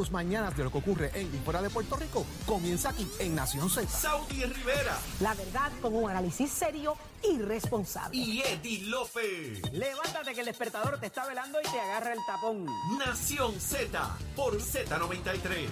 tus mañanas de lo que ocurre en y fuera de Puerto Rico comienza aquí en Nación Z. Saudi Rivera La verdad con un análisis serio y responsable. y Eddie Lofe. Levántate que el despertador te está velando y te agarra el tapón. Nación Z por Z93.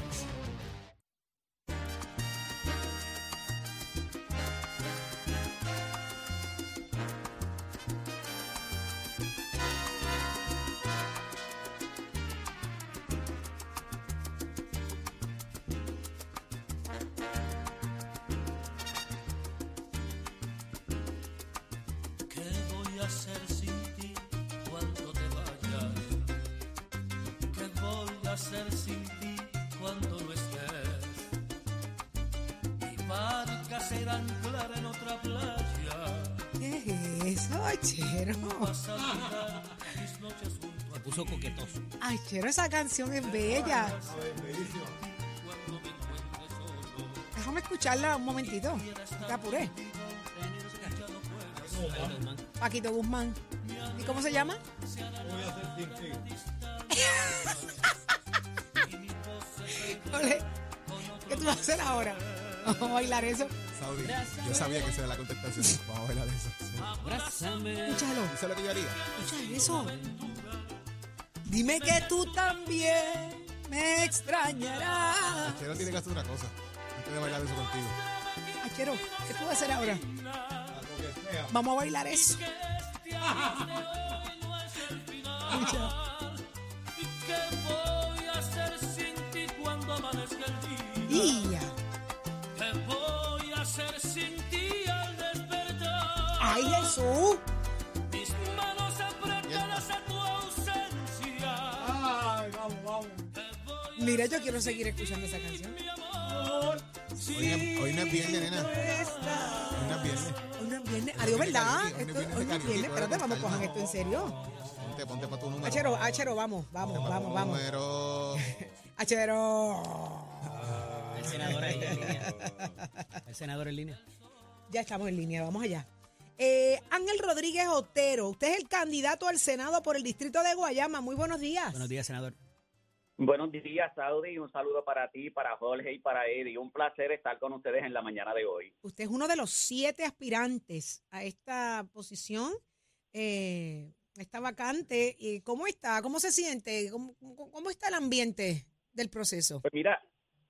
ti. puso coquetoso. Ay, Chero, esa canción es bella. Déjame escucharla un momentito. Te apuré. Paquito Guzmán. ¿Y cómo se llama? ¿Qué tú vas a hacer ahora? Vamos a bailar eso. Saudi, yo sabía que esa era la contestación. Vamos a bailar eso. Sí. Abrázame. Escúchalo. ¿Eso es lo que yo haría? Escucha eso. Dime que tú también me extrañarás. Chero tiene que hacer una cosa antes de bailar eso contigo. Chero, ¿qué tú vas a hacer ahora? Vamos a bailar eso. Escucha. ¿Qué voy a hacer sin ti cuando amanezca el día? ¡Ay, Jesús! Mis manos apretadas a tu ausencia. Mira, yo quiero seguir escuchando esa canción. Hoy no, hoy no es viernes, nena. Hoy no es viernes. Hoy no es viernes. Adiós, ¿verdad? Hoy no es viernes. Espérate, vamos, calma. cojan esto en serio. Ponte, ponte para tu número. Achero, Achero, vamos, vamos, vamos, vamos. Número. Achero. El senador ahí en línea. El senador en línea. Ya estamos en línea, vamos allá. Eh, Ángel Rodríguez Otero, usted es el candidato al Senado por el distrito de Guayama. Muy buenos días. Buenos días, senador. Buenos días, Saudi. Un saludo para ti, para Jorge y para Eddie. Un placer estar con ustedes en la mañana de hoy. Usted es uno de los siete aspirantes a esta posición, eh, esta vacante. ¿Y ¿Cómo está? ¿Cómo se siente? ¿Cómo, cómo- cómo está el ambiente del proceso? Pues mira,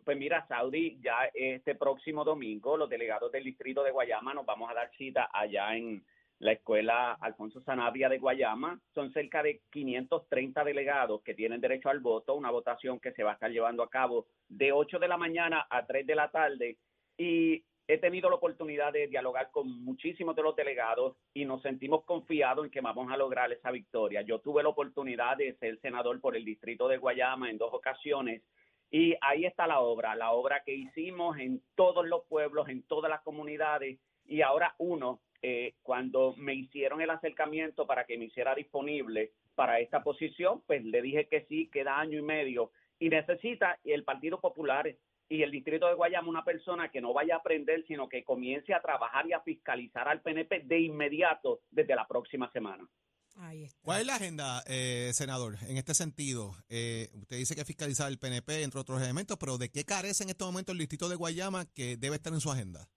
pues mira, Saudi, ya este próximo domingo los delegados del distrito de Guayama nos vamos a dar cita allá en la escuela Alfonso Sanabria de Guayama. Son cerca de 530 delegados que tienen derecho al voto, una votación que se va a estar llevando a cabo de 8 de la mañana a 3 de la tarde. Y he tenido la oportunidad de dialogar con muchísimos de los delegados y nos sentimos confiados en que vamos a lograr esa victoria. Yo tuve la oportunidad de ser senador por el distrito de Guayama en dos ocasiones y ahí está la obra, la obra que hicimos en todos los pueblos, en todas las comunidades y ahora uno, eh, cuando me hicieron el acercamiento para que me hiciera disponible para esta posición, pues le dije que sí, queda año y medio y necesita el Partido Popular y el distrito de Guayama una persona que no vaya a aprender, sino que comience a trabajar y a fiscalizar al PNP de inmediato desde la próxima semana. Ahí está. ¿Cuál es la agenda, eh, senador, en este sentido? Eh, usted dice que fiscalizar el PNP, entre otros elementos, pero ¿de qué carece en este momento el distrito de Guayama que debe estar en su agenda?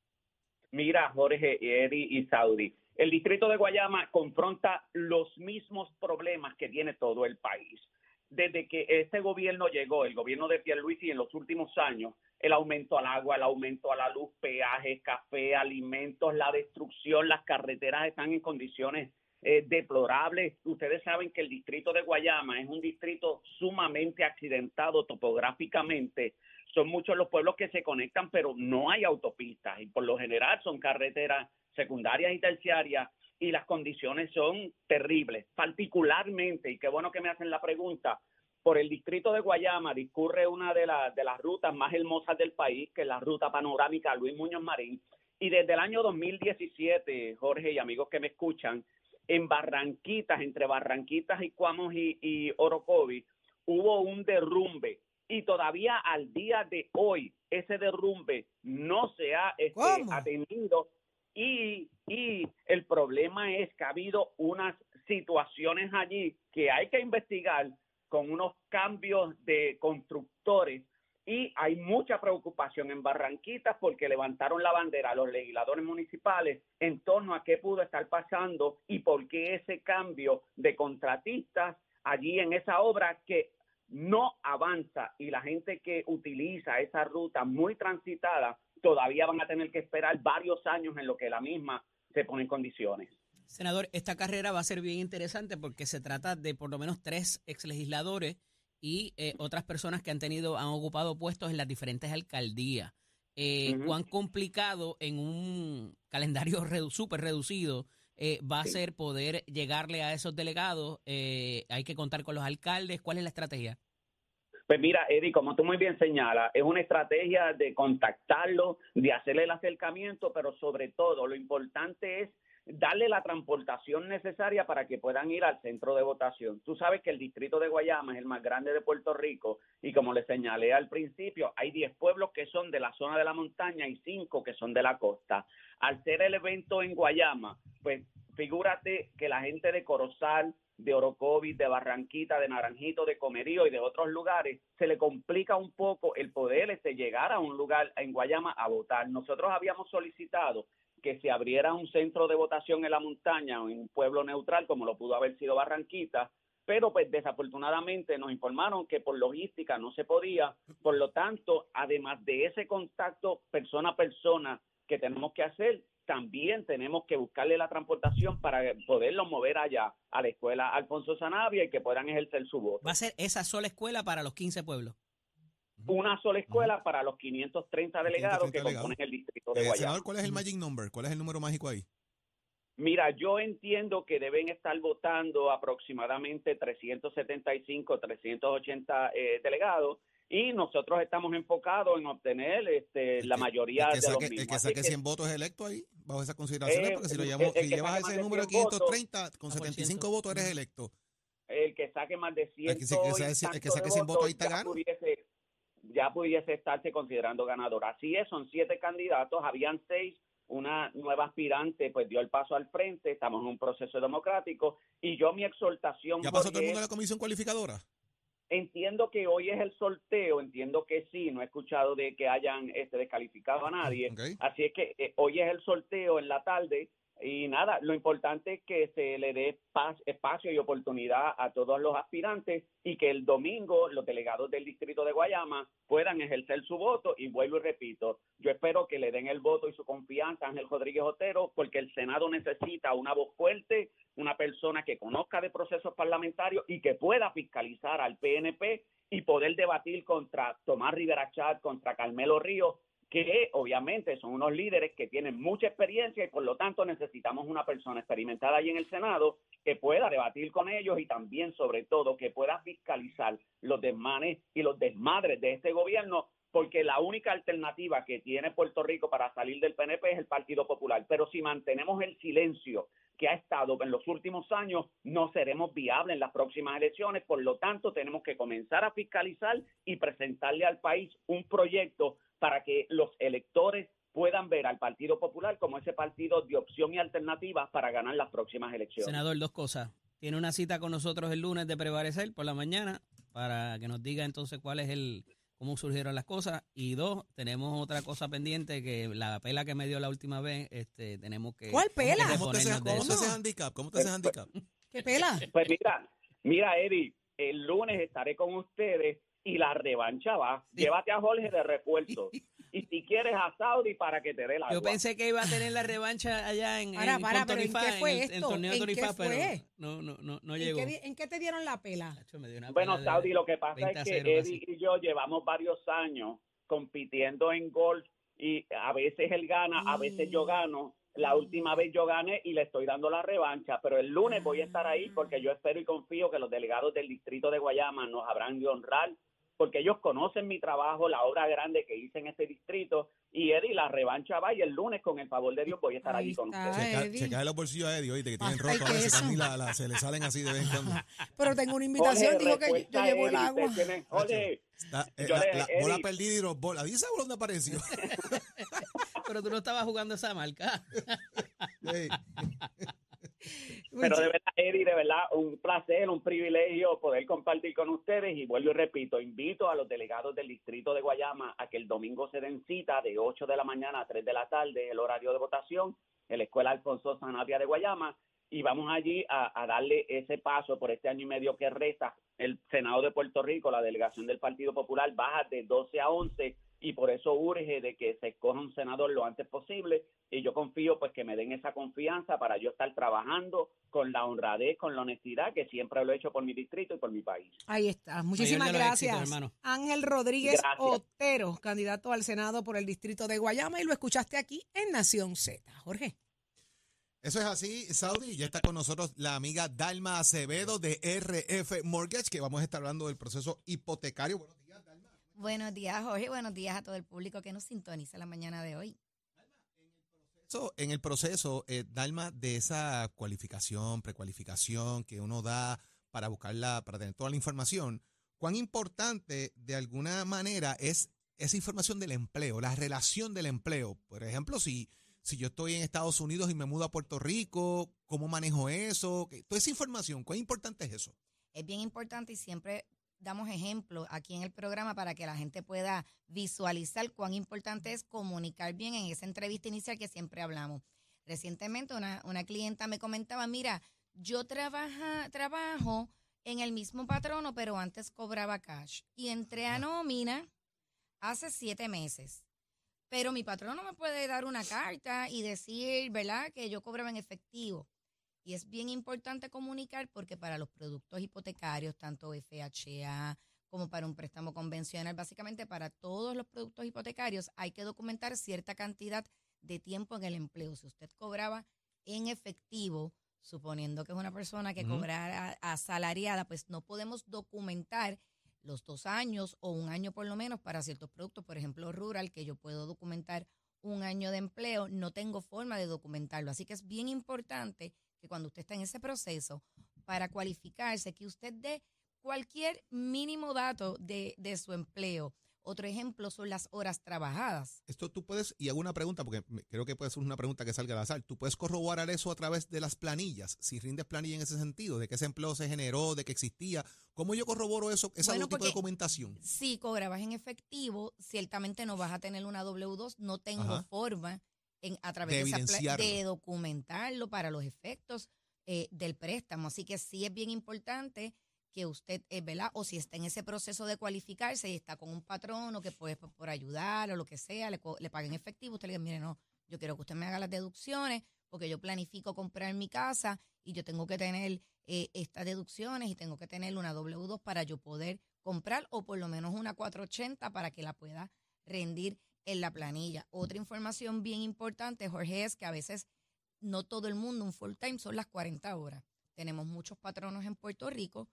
Mira, Jorge, Eddie y Saudi, el distrito de Guayama confronta los mismos problemas que tiene todo el país. Desde que este gobierno llegó, el gobierno de Pierluisi en los últimos años, el aumento al agua, el aumento a la luz, peajes, café, alimentos, la destrucción, las carreteras están en condiciones eh, deplorables. Ustedes saben que el distrito de Guayama es un distrito sumamente accidentado topográficamente. Son muchos los pueblos que se conectan, pero no hay autopistas y por lo general son carreteras secundarias y terciarias y las condiciones son terribles, particularmente, y qué bueno que me hacen la pregunta, por el distrito de Guayama discurre una de, las de las rutas más hermosas del país, que es la ruta panorámica Luis Muñoz Marín, y desde el año 2017, Jorge y amigos que me escuchan, en Barranquitas, entre Barranquitas y Cuamos y, y Orocovi, hubo un derrumbe. Y todavía al día de hoy ese derrumbe no se ha este, atendido y, y el problema es que ha habido unas situaciones allí que hay que investigar con unos cambios de constructores y hay mucha preocupación en Barranquitas porque levantaron la bandera a los legisladores municipales en torno a qué pudo estar pasando y por qué ese cambio de contratistas allí en esa obra que no avanza y la gente que utiliza esa ruta muy transitada todavía van a tener que esperar varios años en lo que la misma se pone en condiciones. Senador, esta carrera va a ser bien interesante porque se trata de por lo menos tres exlegisladores y eh, otras personas que han tenido, han ocupado puestos en las diferentes alcaldías. Eh. Cuán complicado en un calendario redu- súper reducido eh, va a ser poder llegarle a esos delegados. Eh, hay que contar con los alcaldes. ¿Cuál es la estrategia? Pues mira, Eddie, como tú muy bien señalas, es una estrategia de contactarlo, de hacerle el acercamiento, pero sobre todo lo importante es darle la transportación necesaria para que puedan ir al centro de votación. Tú sabes que el distrito de Guayama es el más grande de Puerto Rico y como le señalé al principio, hay 10 pueblos que son de la zona de la montaña y 5 que son de la costa. Al ser el evento en Guayama, pues figúrate que la gente de Corozal, de Orocovis, de Barranquita, de Naranjito, de Comerío y de otros lugares, se le complica un poco el poder este, llegar a un lugar en Guayama a votar. Nosotros habíamos solicitado que se abriera un centro de votación en la montaña o en un pueblo neutral, como lo pudo haber sido Barranquita, pero pues desafortunadamente nos informaron que por logística no se podía, por lo tanto, además de ese contacto persona a persona que tenemos que hacer, también tenemos que buscarle la transportación para poderlos mover allá a la escuela Alfonso Sanabria y que puedan ejercer su voto. Va a ser esa sola escuela para los 15 pueblos. Una sola escuela para los 530 delegados 530 que delegados. componen el distrito de Eh, Guayama. senador, ¿cuál es el magic number? ¿Cuál es el número mágico ahí? Mira, yo entiendo que deben estar votando aproximadamente 375, 380 eh, delegados y nosotros estamos enfocados en obtener este, la mayoría el que de saque, los el mismos. que Así saque que 100 votos es electo ahí, bajo esas consideraciones, Eh, porque si, lo el- el si que llevas saque ese más de número 100 votos, 530, con Ah, por 75 ciento. votos eres electo. el que saque más de 100 El que que se- el que saque 100 votos ahí te ya gana. pudiese, ya pudiese estarse considerando ganador. Así es, son siete candidatos, habían seis, una nueva aspirante pues dio el paso al frente, estamos en un proceso democrático y yo mi exhortación ¿Ya pasó todo el mundo a la comisión cualificadora? Entiendo que hoy es el sorteo, entiendo que sí, no he escuchado de que hayan este, descalificado a nadie, así es que eh, hoy es el sorteo en la tarde y nada, lo importante es que se le dé espacio y oportunidad a todos los aspirantes y que el domingo los delegados del distrito de Guayama puedan ejercer su voto. Y vuelvo y repito, yo espero que le den el voto y su confianza a Ángel Rodríguez Otero porque el Senado necesita una voz fuerte, una persona que conozca de procesos parlamentarios y que pueda fiscalizar al PNP y poder debatir contra Tomás Rivera Chat, contra Carmelo Ríos, que obviamente son unos líderes que tienen mucha experiencia y por lo tanto necesitamos una persona experimentada ahí en el Senado que pueda debatir con ellos y también sobre todo que pueda fiscalizar los desmanes y los desmadres de este gobierno porque la única alternativa que tiene Puerto Rico para salir del PNP es el Partido Popular. Pero si mantenemos el silencio que ha estado en los últimos años, no seremos viables en las próximas elecciones. Por lo tanto, tenemos que comenzar a fiscalizar y presentarle al país un proyecto para que los electores puedan ver al Partido Popular como ese partido de opción y alternativa para ganar las próximas elecciones. Senador, dos cosas. Tiene una cita con nosotros el lunes de prevalecer por la mañana para que nos diga entonces cuál es el cómo surgieron las cosas y dos tenemos otra cosa pendiente que la pela que me dio la última vez este tenemos que ¿Cuál pela? que ¿Cómo te hace reponernos de cómo te eso. hace handicap? ¿Cómo te hace handicap? ¿Qué pela? Pues mira, mira, Eddie, el lunes estaré con ustedes y la revancha va. Llévate a Jorge de refuerzo. Y si quieres a Saudi para que te dé la Yo agua. pensé que iba a tener la revancha allá en, Para, en para, pero ¿en Tony qué fue en en torneo ¿En Tony qué Fa, pero fue? no, no, no, no ¿En llegó. qué, ¿En qué te dieron la pela? Chacho, me dio una Bueno, pela Saudi, lo que pasa 20 a es que 0 Eddie y yo llevamos varios años compitiendo en golf y a veces él gana, a veces yo gano. La última vez yo gané y le estoy dando la revancha, pero el lunes voy a estar ahí porque yo espero y confío que los delegados del distrito de Guayama nos habrán de honrar porque ellos conocen mi trabajo, la obra grande que hice en este distrito y Eddie, la revancha va y el lunes con el favor de Dios voy a estar Ahí allí con está. ustedes. Checa, Eddie. checa los bolsillos a Eddie, oíste, que tienen y roto a veces. Candy, la- la- se le salen así de vez en cuando. Pero tengo una invitación, Jorge, dijo que yo, llevo el agua. Jorge, La, eh, la- le- la bola perdida y los bolas. ¿Dice dónde apareció? Pero tú no estabas jugando esa marca. Pero de verdad, Eddie, de verdad, un placer, un privilegio poder compartir con ustedes. Y vuelvo y repito, invito a los delegados del distrito de Guayama a que el domingo se den cita de 8 de la mañana a 3 de la tarde, el horario de votación, en la Escuela Alfonso Sanabria de Guayama, y vamos allí a, a darle ese paso por este año y medio que resta. El Senado de Puerto Rico, la delegación del Partido Popular, baja de 12 a 11 y por eso urge de que se escoja un senador lo antes posible y yo confío pues que me den esa confianza para yo estar trabajando con la honradez, con la honestidad que siempre lo he hecho por mi distrito y por mi país. Ahí está. Muchísimas éxitos, gracias. hermano. Ángel Rodríguez Gracias. Otero, candidato al Senado por el distrito de Guayama y lo escuchaste aquí en Nación Z. Jorge. Eso es así, Saudi. Ya está con nosotros la amiga Dalma Acevedo de RF Mortgage, que vamos a estar hablando del proceso hipotecario. Dalma. Buenos días, Jorge. Buenos días a todo el público que nos sintoniza la mañana de hoy. En el proceso, eh, Dalma, de esa cualificación, precualificación que uno da para buscarla, para tener toda la información, ¿cuán importante de alguna manera es esa información del empleo, la relación del empleo? Por ejemplo, si, si yo estoy en Estados Unidos y me mudo a Puerto Rico, ¿cómo manejo eso? ¿Qué- Toda esa información, ¿cuán importante es eso? Es bien importante y siempre damos ejemplos aquí en el programa para que la gente pueda visualizar cuán importante es comunicar bien en esa entrevista inicial que siempre hablamos. Recientemente una, una clienta me comentaba, mira, yo trabaja, trabajo en el mismo patrono, pero antes cobraba cash. Y entré a nómina hace siete meses. Pero mi patrono me puede dar una carta y decir, ¿verdad?, que yo cobraba en efectivo. Y es bien importante comunicar porque para los productos hipotecarios, tanto FHA como para un préstamo convencional, básicamente para todos los productos hipotecarios hay que documentar cierta cantidad de tiempo en el empleo. Si usted cobraba en efectivo, suponiendo que es una persona que Ujú. cobrara asalariada, pues no podemos documentar los dos años o un año por lo menos para ciertos productos, por ejemplo, rural, que yo puedo documentar un año de empleo, no tengo forma de documentarlo. Así que es bien importante que cuando usted está en ese proceso, para cualificarse, que usted dé cualquier mínimo dato de, de su empleo. Otro ejemplo son las horas trabajadas. Esto tú puedes, y hago una pregunta, porque creo que puede ser una pregunta que salga al azar. Tú puedes corroborar eso a través de las planillas, si rindes planilla en ese sentido, de que ese empleo se generó, de que existía. ¿Cómo yo corroboro eso, esa Bueno, tipo de documentación? Si cobrabas en efectivo, ciertamente no vas a tener una W2, no tengo Ajá. forma en, a través De de, esa de documentarlo para los efectos eh, del préstamo. Así que sí es bien importante que usted, eh, ¿verdad? O si está en ese proceso de cualificarse y está con un patrón o que puede por, por ayudar o lo que sea, le, le paguen efectivo, usted le diga, mire, no, yo quiero que usted me haga las deducciones porque yo planifico comprar mi casa y yo tengo que tener eh, estas deducciones y tengo que tener una W2 para yo poder comprar o por lo menos una 480 para que la pueda rendir en la planilla. Otra información bien importante, Jorge, es que a veces no todo el mundo un full time son las 40 horas. Tenemos muchos patronos en Puerto Rico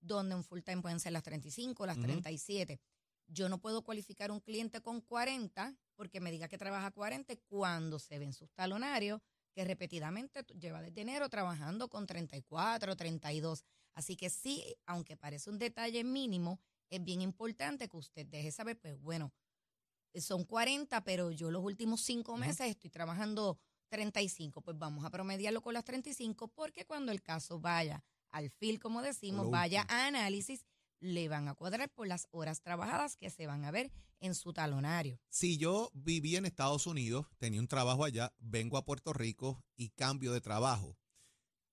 donde un full time pueden ser las 35, las Ujú. 37. Yo no puedo cualificar un cliente con 40 porque me diga que trabaja 40 cuando se ven sus talonarios, que repetidamente lleva desde enero trabajando con 34, 32. Así que sí, aunque parece un detalle mínimo, es bien importante que usted deje saber, pues bueno, son 40, pero yo los últimos cinco meses estoy trabajando 35. Pues vamos a promediarlo con las 35 porque cuando el caso vaya al FIL, como decimos, vaya a análisis, le van a cuadrar por las horas trabajadas que se van a ver en su talonario. Si yo vivía en Estados Unidos, tenía un trabajo allá, vengo a Puerto Rico y cambio de trabajo.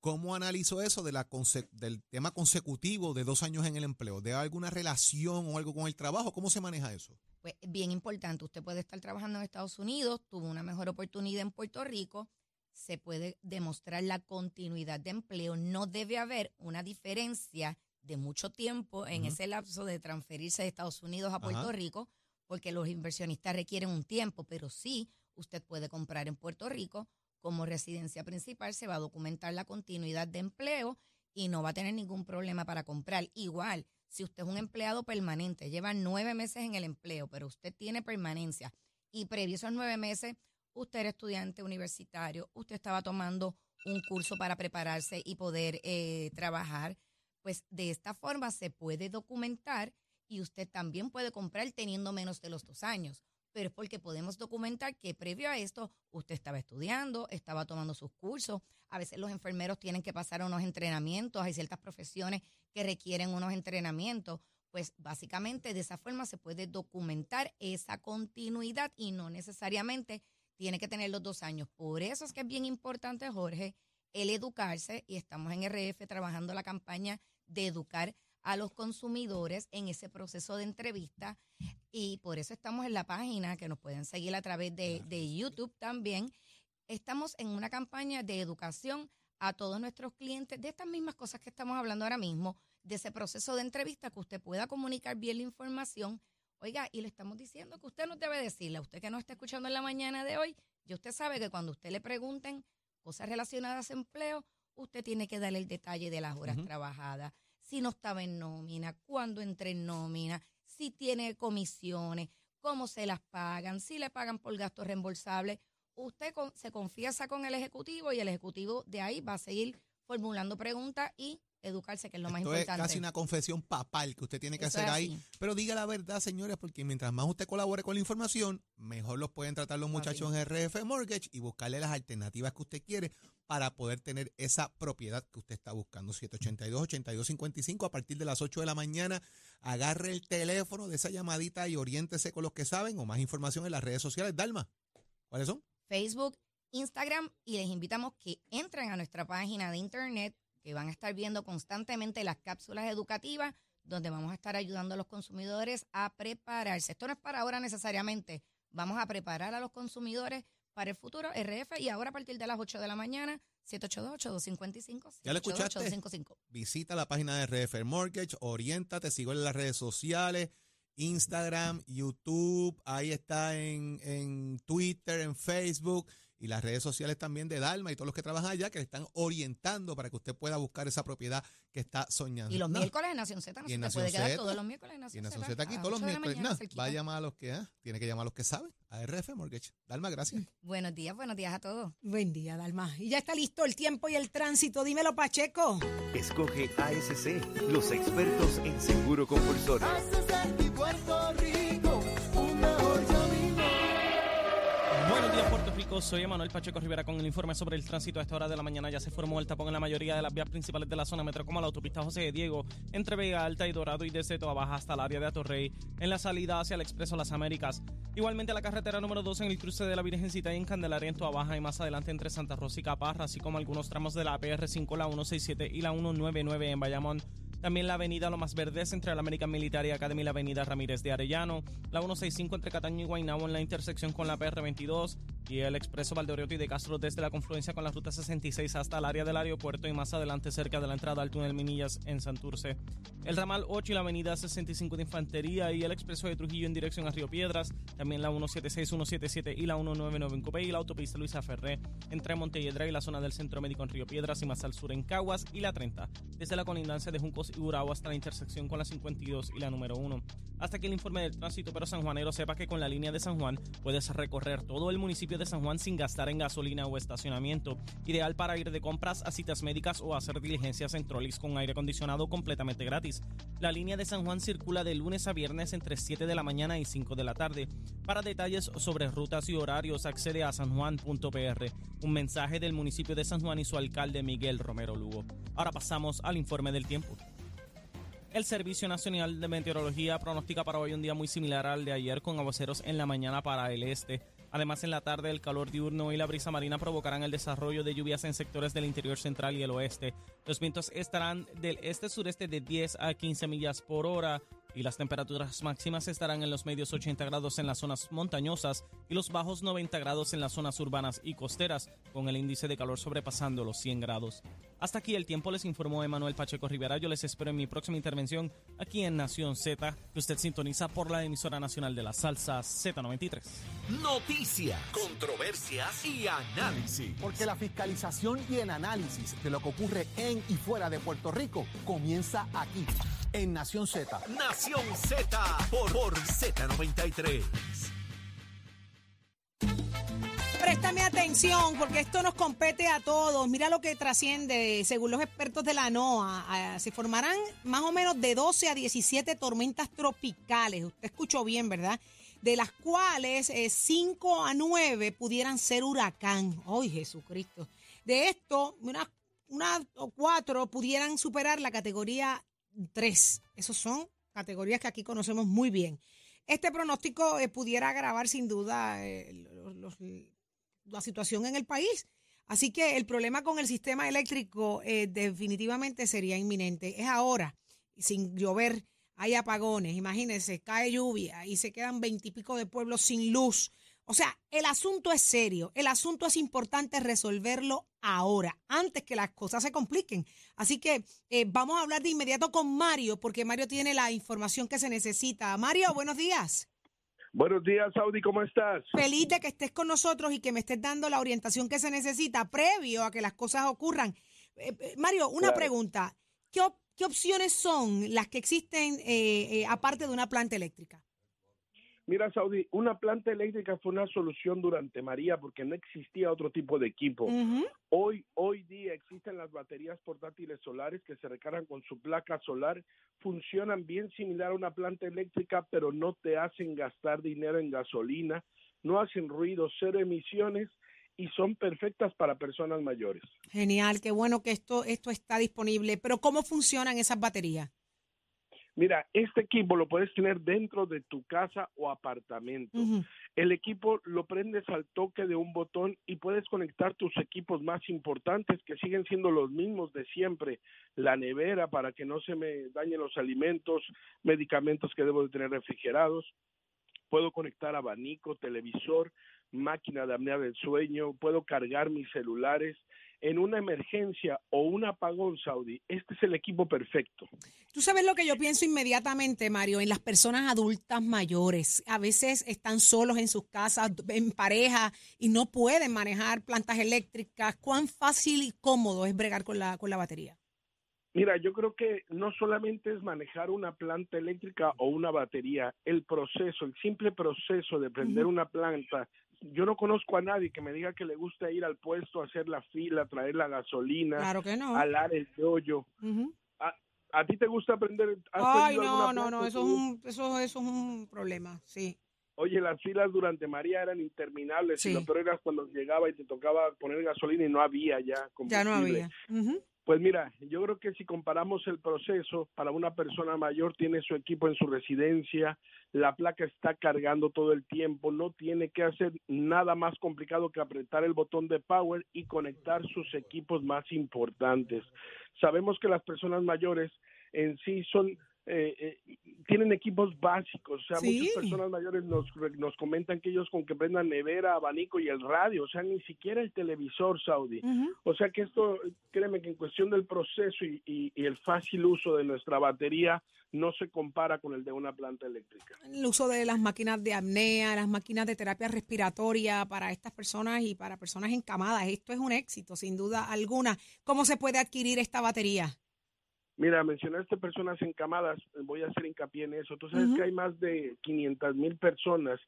¿Cómo analizo eso de la del tema consecutivo de dos años en el empleo? ¿De alguna relación o algo con el trabajo? ¿Cómo se maneja eso? Pues bien importante, usted puede estar trabajando en Estados Unidos, tuvo una mejor oportunidad en Puerto Rico, se puede demostrar la continuidad de empleo, no debe haber una diferencia de mucho tiempo en ese lapso de transferirse de Estados Unidos a Puerto. Rico, porque los inversionistas requieren un tiempo, pero sí, usted puede comprar en Puerto Rico como residencia principal, se va a documentar la continuidad de empleo y no va a tener ningún problema para comprar. Igual, si usted es un empleado permanente, lleva nueve meses en el empleo, pero usted tiene permanencia y previo a esos nueve meses, usted era estudiante universitario, usted estaba tomando un curso para prepararse y poder eh, trabajar, pues de esta forma se puede documentar y usted también puede comprar teniendo menos de los dos años. Pero es porque podemos documentar que previo a esto usted estaba estudiando, estaba tomando sus cursos. A veces los enfermeros tienen que pasar unos entrenamientos, hay ciertas profesiones que requieren unos entrenamientos. Pues básicamente de esa forma se puede documentar esa continuidad y no necesariamente tiene que tener los dos años. Por eso es que es bien importante, Jorge, el educarse y estamos en RF trabajando la campaña de educar a los consumidores en ese proceso de entrevista y por eso estamos en la página que nos pueden seguir a través de, de YouTube también. Estamos en una campaña de educación a todos nuestros clientes de estas mismas cosas que estamos hablando ahora mismo, de ese proceso de entrevista, que usted pueda comunicar bien la información. Oiga, y le estamos diciendo que usted no debe decirle, a usted que no está escuchando en la mañana de hoy, y usted sabe que cuando usted le pregunten cosas relacionadas a empleo, usted tiene que darle el detalle de las horas trabajadas, si no estaba en nómina, cuándo entré en nómina, si tiene comisiones, cómo se las pagan, si le pagan por gastos reembolsables. Usted se confiesa con el ejecutivo y el ejecutivo de ahí va a seguir formulando preguntas y educarse, que es lo más Esto es importante. casi una confesión papal que usted tiene que Eso hacer ahí. Pero diga la verdad, señores, porque mientras más usted colabore con la información, mejor los pueden tratar los muchachos en RF Mortgage y buscarle las alternativas que usted quiere para poder tener esa propiedad que usted está buscando. 782-8255 a partir de las 8 de la mañana. Agarre el teléfono de esa llamadita y oriéntese con los que saben o más información en las redes sociales. Dalma, ¿cuáles son? Facebook, Instagram y les invitamos que entren a nuestra página de internet que van a estar viendo constantemente las cápsulas educativas donde vamos a estar ayudando a los consumidores a prepararse. Esto no es para ahora necesariamente, vamos a preparar a los consumidores para el futuro RF y ahora a partir de las 8 de la mañana 788-255. ¿Ya lo escuchaste? 788-255. visita la página de RF Mortgage, oriéntate, sigue en las redes sociales, Instagram, YouTube, ahí está en, en Twitter, en Facebook y las redes sociales también de Dalma y todos los que trabajan allá que le están orientando para que usted pueda buscar esa propiedad que está soñando. Y los No, miércoles en Nación Z no Y se Nación puede quedar Z. todos los miércoles en y Nación en la Z. aquí todos los 8 de la miércoles. mañana, No, va a llamar a los que, ah, tiene que llamar a los que saben, a RF Mortgage. Dalma, gracias. Buenos días, buenos días a todos. Buen día, Dalma. Y ya está listo el tiempo y el tránsito. Dímelo, Pacheco. Escoge ASC, los expertos en seguro compulsorio. Buenos Soy Emanuel Pacheco Rivera con el informe sobre el tránsito. A esta hora de la mañana ya se formó el tapón en la mayoría de las vías principales de la zona metro, como la autopista José de Diego, entre Vega Alta y Dorado y desde Toa Baja hasta el área de Atorrey, en la salida hacia el Expreso Las Américas. Igualmente la carretera número 2 en el cruce de la Virgencita y en Candelaria en Toa Baja y más adelante entre Santa Rosa y Caparra, así como algunos tramos de la PR5, la 167 y la 199 en Bayamón. También la avenida Lomas Verdes entre la American Military Academy y la avenida Ramírez de Arellano. La 165 entre Cataño y Guaynabo en la intersección con la PR22. Y el expreso Valdeoriotti de Castro desde la confluencia con la ruta 66 hasta el área del aeropuerto y más adelante cerca de la entrada al túnel Minillas en Santurce. El ramal 8 y la avenida 65 de Infantería y el expreso de Trujillo en dirección a Río Piedras. También la 176, 177 y la 199 en Copey y la autopista Luisa Ferré entre Montelledra y la zona del Centro Médico en Río Piedras y más al sur en Caguas y la 30. Desde la colindancia de Juncos y Urabo hasta la intersección con la 52 y la número 1. Hasta aquí el informe del tránsito, pero sanjuanero sepa que con la línea de San Juan puedes recorrer todo el municipio de San Juan sin gastar en gasolina o estacionamiento. Ideal para ir de compras a citas médicas o hacer diligencias en trolis con aire acondicionado completamente gratis. La línea de San Juan circula de lunes a viernes entre 7 de la mañana y 5 de la tarde. Para detalles sobre rutas y horarios, accede a sanjuan.pr. Un mensaje del municipio de San Juan y su alcalde Miguel Romero Lugo. Ahora pasamos al informe del tiempo. El Servicio Nacional de Meteorología pronostica para hoy un día muy similar al de ayer con aguaceros en la mañana para el este. Además, en la tarde el calor diurno y la brisa marina provocarán el desarrollo de lluvias en sectores del interior central y el oeste. Los vientos estarán del este-sureste de 10 a 15 millas por hora y las temperaturas máximas estarán en los medios 80 grados en las zonas montañosas y los bajos 90 grados en las zonas urbanas y costeras, con el índice de calor sobrepasando los 100 grados. Hasta aquí el tiempo, les informó Emanuel Pacheco Rivera. Yo les espero en mi próxima intervención aquí en Nación Z, que usted sintoniza por la emisora nacional de la salsa Z93. Noticias, controversias y análisis. Porque la fiscalización y el análisis de lo que ocurre en y fuera de Puerto Rico comienza aquí, en Nación Z. Nación Z por, por Z93. préstame atención porque esto nos compete a todos. Mira lo que trasciende, según los expertos de la NOAA, ah, se formarán más o menos de 12 a 17 tormentas tropicales. Usted escuchó bien, ¿verdad? De las cuales 5 a 9 pudieran ser huracán. ¡Ay, Jesucristo! De esto, unas una o cuatro pudieran superar la categoría 3. Esos son categorías que aquí conocemos muy bien. Este pronóstico eh, pudiera agravar sin duda eh, la situación en el país. Así que el problema con el sistema eléctrico eh, definitivamente sería inminente. Es ahora, sin llover, hay apagones, imagínense, cae lluvia y se quedan veintipico de pueblos sin luz. O sea, el asunto es serio, el asunto es importante resolverlo ahora, antes que las cosas se compliquen. Así que eh, vamos a hablar de inmediato con Mario, porque Mario tiene la información que se necesita. Mario, buenos días. Buenos días, Saudi, ¿cómo estás? Feliz de que estés con nosotros y que me estés dando la orientación que se necesita previo a que las cosas ocurran. Eh, eh, Mario, una pregunta. ¿Qué, ¿Qué, opciones son las que existen aparte de una planta eléctrica? Mira, Saudi, una planta eléctrica fue una solución durante María porque no existía otro tipo de equipo. Hoy, hoy día existen las baterías portátiles solares que se recargan con su placa solar, funcionan bien similar a una planta eléctrica, pero no te hacen gastar dinero en gasolina, no hacen ruido, cero emisiones y son perfectas para personas mayores. Genial, qué bueno que esto, esto está disponible. Pero ¿cómo funcionan esas baterías? Mira, este equipo lo puedes tener dentro de tu casa o apartamento. El equipo lo prendes al toque de un botón y puedes conectar tus equipos más importantes que siguen siendo los mismos de siempre. La nevera para que no se me dañen los alimentos, medicamentos que debo de tener refrigerados. Puedo conectar abanico, televisor, máquina de apnea del sueño, puedo cargar mis celulares, en una emergencia o un apagón saudí, este es el equipo perfecto. Tú sabes lo que yo pienso inmediatamente, Mario, en las personas adultas mayores. A veces están solos en sus casas, en pareja, y no pueden manejar plantas eléctricas. ¿Cuán fácil y cómodo es bregar con la, con la batería? Mira, yo creo que no solamente es manejar una planta eléctrica o una batería, el proceso, el simple proceso de prender una planta yo no conozco a nadie que me diga que le gusta ir al puesto, hacer la fila, traer la gasolina, claro que no. alar el hoyo. ¿A, ti te gusta aprender? Ay, no, no, no, eso es, un, eso, eso es un problema, sí. Oye, las filas durante María eran interminables y lo peor era cuando llegaba y te tocaba poner gasolina y no había ya Ya no había. Pues mira, yo creo que si comparamos el proceso, para una persona mayor tiene su equipo en su residencia, la placa está cargando todo el tiempo, no tiene que hacer nada más complicado que apretar el botón de power y conectar sus equipos más importantes. Sabemos que las personas mayores en sí son eh, eh, tienen equipos básicos, o sea, muchas personas mayores nos, nos comentan que ellos con que prendan nevera, abanico y el radio, o sea, ni siquiera el televisor saudí. O sea que esto, créeme que en cuestión del proceso y, y, el fácil uso de nuestra batería no se compara con el de una planta eléctrica. El uso de las máquinas de apnea, las máquinas de terapia respiratoria para estas personas y para personas encamadas, esto es un éxito, sin duda alguna. ¿Cómo se puede adquirir esta batería? Mira, mencionaste personas encamadas, voy a hacer hincapié en eso. Tú sabes que hay más de 500 mil personas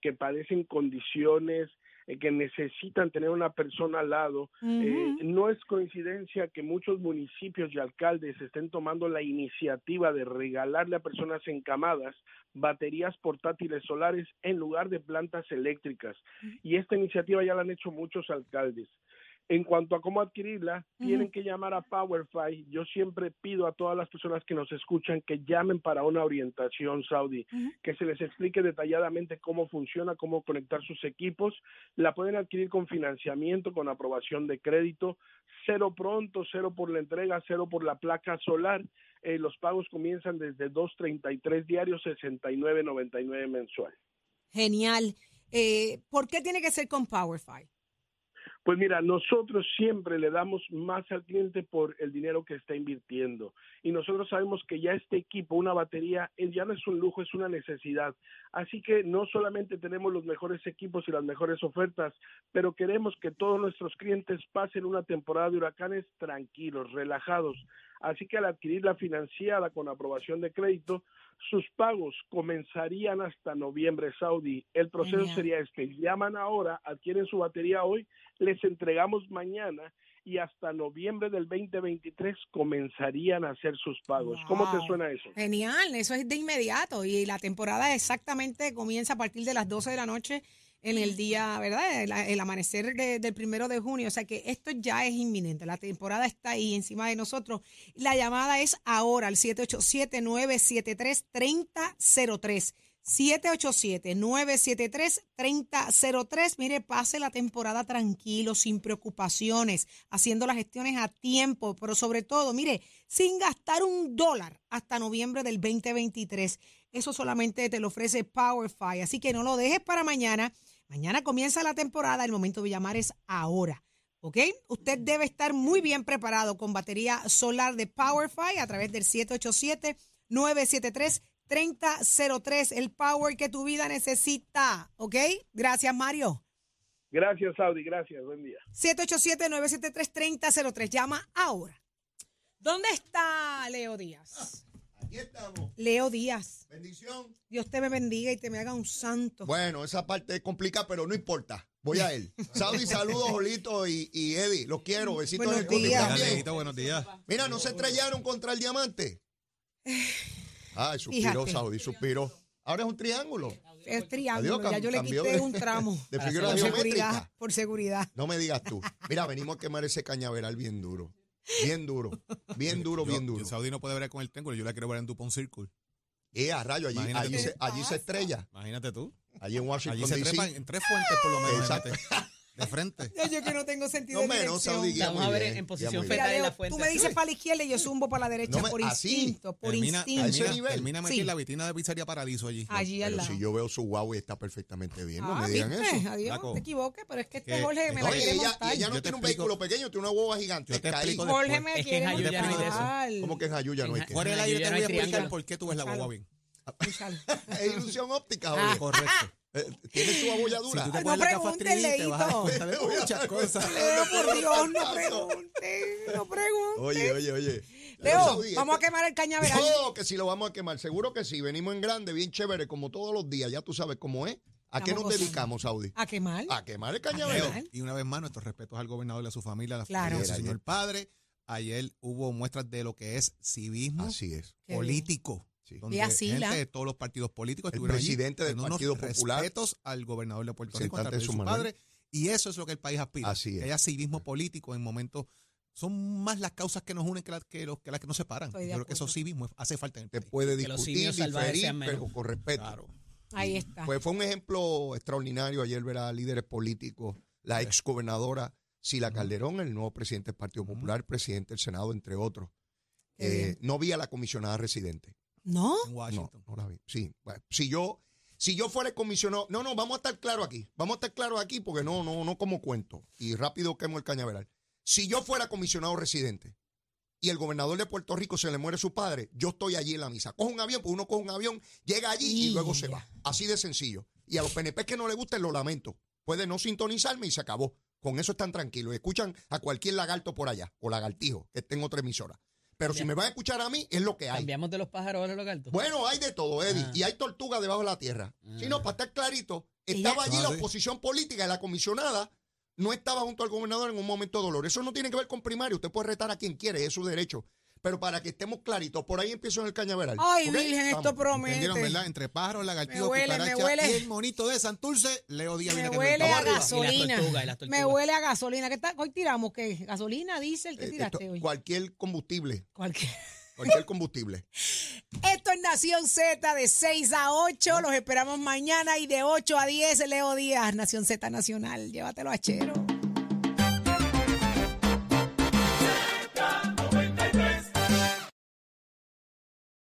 que padecen condiciones eh, que necesitan tener una persona al lado. Eh, no es coincidencia que muchos municipios y alcaldes estén tomando la iniciativa de regalarle a personas encamadas baterías portátiles solares en lugar de plantas eléctricas. Y esta iniciativa ya la han hecho muchos alcaldes. En cuanto a cómo adquirirla, tienen que llamar a PowerFi. Yo siempre pido a todas las personas que nos escuchan que llamen para una orientación Saudi, que se les explique detalladamente cómo funciona, cómo conectar sus equipos. La pueden adquirir con financiamiento, con aprobación de crédito, cero pronto, cero por la entrega, cero por la placa solar. Eh, los pagos comienzan desde 2.33 diarios, 69.99 mensual. Genial. Eh, ¿Por qué tiene que ser con PowerFi? Pues mira, nosotros siempre le damos más al cliente por el dinero que está invirtiendo. Y nosotros sabemos que ya este equipo, una batería, ya no es un lujo, es una necesidad. Así que no solamente tenemos los mejores equipos y las mejores ofertas, pero queremos que todos nuestros clientes pasen una temporada de huracanes tranquilos, relajados. Así que al adquirir la financiada con aprobación de crédito, sus pagos comenzarían hasta noviembre, Saudi. El proceso Genial. sería este. Llaman ahora, adquieren su batería hoy, les entregamos mañana y hasta noviembre del 2023 comenzarían a hacer sus pagos. ¿Cómo te suena eso? Genial, eso es de inmediato y la temporada exactamente comienza a partir de las 12 de la noche en el día, ¿verdad? El, amanecer de- del primero de junio, o sea que esto ya es inminente, la temporada está ahí encima de nosotros. La llamada es ahora al 787-973-3003. 787-973-3003. Mire, pase la temporada tranquilo, sin preocupaciones, haciendo las gestiones a tiempo, pero sobre todo, mire, sin gastar un dólar hasta noviembre del 2023. Eso solamente te lo ofrece PowerFi, así que no lo dejes para mañana. Mañana comienza la temporada, el momento de llamar es ahora. ¿Ok? Usted debe estar muy bien preparado con batería solar de PowerFi a través del 787-973-3003, el power que tu vida necesita. ¿Ok? Gracias, Mario. Gracias, Saudi. Gracias. Buen día. 787-973-3003. Llama ahora. ¿Dónde está Leo Díaz? Aquí estamos. Leo Díaz. Bendición. Dios te me bendiga y te me haga un santo. Bueno, esa parte es complicada, pero no importa. Voy a él. Saudi, saludos, Jolito y, y Eddie. Los quiero. Besitos en el Buenos días. Leito, buenos días. Mira, no se estrellaron contra el diamante. Ay, suspiró, Fíjate. Saudi, suspiró. Ahora es un triángulo. Es triángulo, Adiós, ya yo le quité de- un tramo. de por seguridad, por seguridad. No me digas tú. Mira, venimos a quemar ese cañaveral bien duro. Bien duro. Bien duro, Yo- bien yo duro. Saudi no puede ver con el triángulo, yo la quiero ver en Dupont Circle. Eh, a rayo, allí, allí, se, allí se estrella. Imagínate tú. Allí en Washington, Allí se D.C. trepan en tres fuentes por lo menos. Exacto. De frente. Yo que no tengo sentido No, de menos, dirección. Vamos a ver en posición fetal. Mira, en la fuente. tú me dices para la izquierda y yo zumbo para la derecha No me- por así. instinto, por Termina, instinto. a ese termina, nivel. termina Sí. en la vitrina de Pizzería Paradiso allí. Allí al lado. si yo veo su guau y está perfectamente bien, no Ah, me digan ¿viste? eso. Adiós, Flaco. te equivoques, pero es que este Jorge me la quiere ella, montar. ella no Yo tiene un explico- vehículo pequeño, tiene una guagua gigante. Yo te ahí. explico Jorge me quiere no montar. ¿Cómo que en Jayuya no hay que? Aire Yo ya te no voy a explicar por qué tú ves la guagua bien. Es ilusión óptica, Ah. oye. Correcto. Eh, Tiene su Si abolladura. tú te no 3D, te vas a muchas cosas. Leo, por Dios, no pregunte, no pregunte. Oye, oye, oye. Leo, vamos a este- quemar el cañaveral. No, que si lo vamos a quemar. Seguro que sí. Venimos en grande, bien chévere, como todos los días. Ya tú sabes cómo es. ¿A qué nos gozando. dedicamos, Saudi? ¿A quemar? A quemar el cañaveral. Y una vez más, nuestros respetos al gobernador y a su familia, a la Claro. familia de su Ayer, señor padre. Ayer hubo muestras de lo que es civismo Así es. Qué político. Sí. Donde Y así gente de todos los partidos políticos El estuvieron allí presidente del Partido Popular. respetos al gobernador de Puerto Rico, de su padre. Y eso es lo que el país aspira. Así es. Que haya civismo político en momentos. Son más las causas que nos unen que las que, los- que las que nos separan. De Yo creo que eso acuerdo. civismo hace falta en el Se país. puede discutir, diferir, pero con respeto. Claro. Ahí está. Pues fue un ejemplo extraordinario ayer ver a líderes políticos, la ex gobernadora Sila Calderón, el nuevo presidente del Partido Popular, presidente del Senado, entre otros. Eh, no vi a la comisionada residente. ¿No? En Washington. no la vi. Sí, bueno, si yo, si yo fuera el comisionado, no, no, vamos a estar claros aquí, vamos a estar claros aquí porque no, no, no como cuento y rápido quemo el cañaveral. Si yo fuera comisionado residente y el gobernador de Puerto Rico se le muere su padre, yo estoy allí en la misa. Coge un avión, pues uno coge un avión, llega allí y luego se va. Así de sencillo. Y a los PNP que no le gusten, lo lamento. Puede no sintonizarme y se acabó. Con eso están tranquilos. Escuchan a cualquier lagarto por allá, o lagartijo, que esté en otra emisora. Pero si me van a escuchar a mí, es lo que hay. Cambiamos de los pájaros a los gatos. Bueno, hay de todo, Eddie. Ah. Y hay tortuga debajo de la tierra. Si no, para estar clarito, estaba allí Ah, la oposición política y la comisionada no estaba junto al gobernador en un momento de dolor. Eso no tiene que ver con primario. Usted puede retar a quien quiere, es su derecho. Pero para que estemos claritos, por ahí empiezo en el cañaveral. Ay, ¿ok? Virgen, esto promete. ¿Entendieron, verdad? Entre pájaros, lagartijos, Me huele, me cucarachas huele. y el monito de Santurce, Leo Díaz Me viene que huele a arriba. gasolina. Y las tortugas, y las tortugas. Me huele a gasolina. ¿Qué está? Hoy tiramos qué? Gasolina, diésel, ¿qué Eh, tiraste esto- hoy? cualquier combustible. Cualquier. Cualquier combustible. Esto es Nación Z de 6 a 8. Los esperamos mañana y de 8 a 10 Leo Díaz, Nación Z Nacional. Llévatelo a Chero.